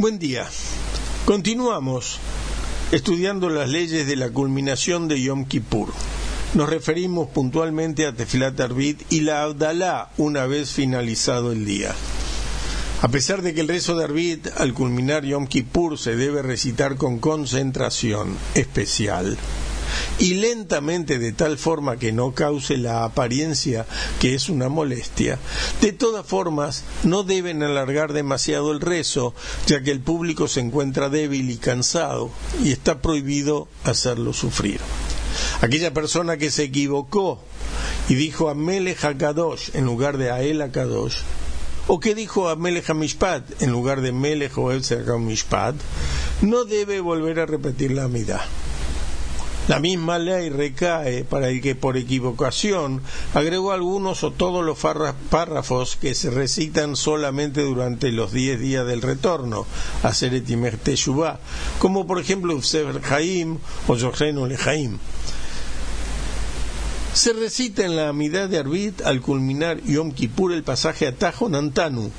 Buen día. Continuamos estudiando las leyes de la culminación de Yom Kippur. Nos referimos puntualmente a Tefilat Arbit y la Abdalá una vez finalizado el día. A pesar de que el rezo de Arbit al culminar Yom Kippur se debe recitar con concentración especial, y lentamente de tal forma que no cause la apariencia que es una molestia. De todas formas, no deben alargar demasiado el rezo, ya que el público se encuentra débil y cansado y está prohibido hacerlo sufrir. Aquella persona que se equivocó y dijo a Melech HaKadosh en lugar de a El HaKadosh, o que dijo a Melech HaMishpat en lugar de Melech o HaMishpat, no debe volver a repetir la amidad. La misma ley recae para el que por equivocación agregó algunos o todos los párrafos que se recitan solamente durante los diez días del retorno, a Teshuvah, como por ejemplo Ufsever Jaim o Yochenu Lejaim. Se recita en la Amidad de Arbit al culminar Yom Kippur el pasaje Atajo Nantanu,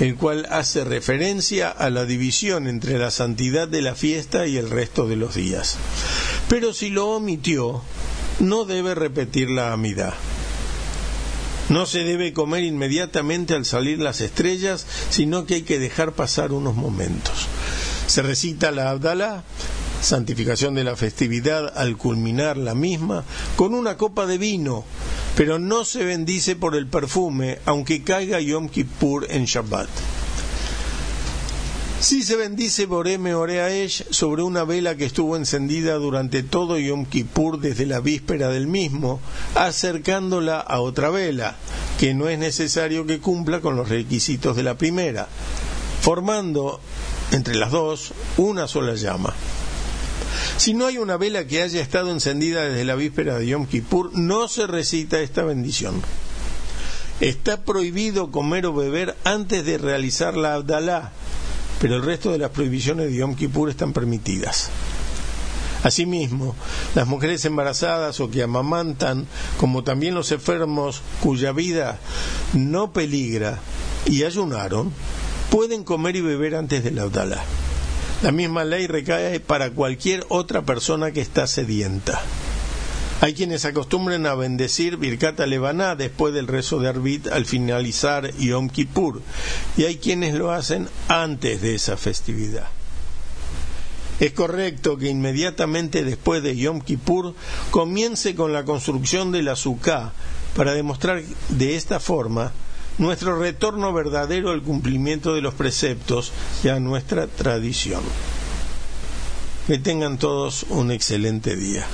el cual hace referencia a la división entre la santidad de la fiesta y el resto de los días. Pero si lo omitió, no debe repetir la amidad. No se debe comer inmediatamente al salir las estrellas, sino que hay que dejar pasar unos momentos. Se recita la Abdalá, santificación de la festividad al culminar la misma, con una copa de vino, pero no se bendice por el perfume, aunque caiga Yom Kippur en Shabbat. Sí se bendice Boreme Oreaesh sobre una vela que estuvo encendida durante todo Yom Kippur desde la víspera del mismo, acercándola a otra vela, que no es necesario que cumpla con los requisitos de la primera, formando entre las dos una sola llama. Si no hay una vela que haya estado encendida desde la víspera de Yom Kippur, no se recita esta bendición. Está prohibido comer o beber antes de realizar la Abdalá, pero el resto de las prohibiciones de Yom Kippur están permitidas. Asimismo, las mujeres embarazadas o que amamantan, como también los enfermos cuya vida no peligra y ayunaron, pueden comer y beber antes de la Abdalá. La misma ley recae para cualquier otra persona que está sedienta. Hay quienes acostumbran a bendecir Birkat Levaná después del rezo de Arbit al finalizar Yom Kippur, y hay quienes lo hacen antes de esa festividad. Es correcto que inmediatamente después de Yom Kippur comience con la construcción de la Sukkah para demostrar de esta forma nuestro retorno verdadero al cumplimiento de los preceptos y a nuestra tradición. Que tengan todos un excelente día.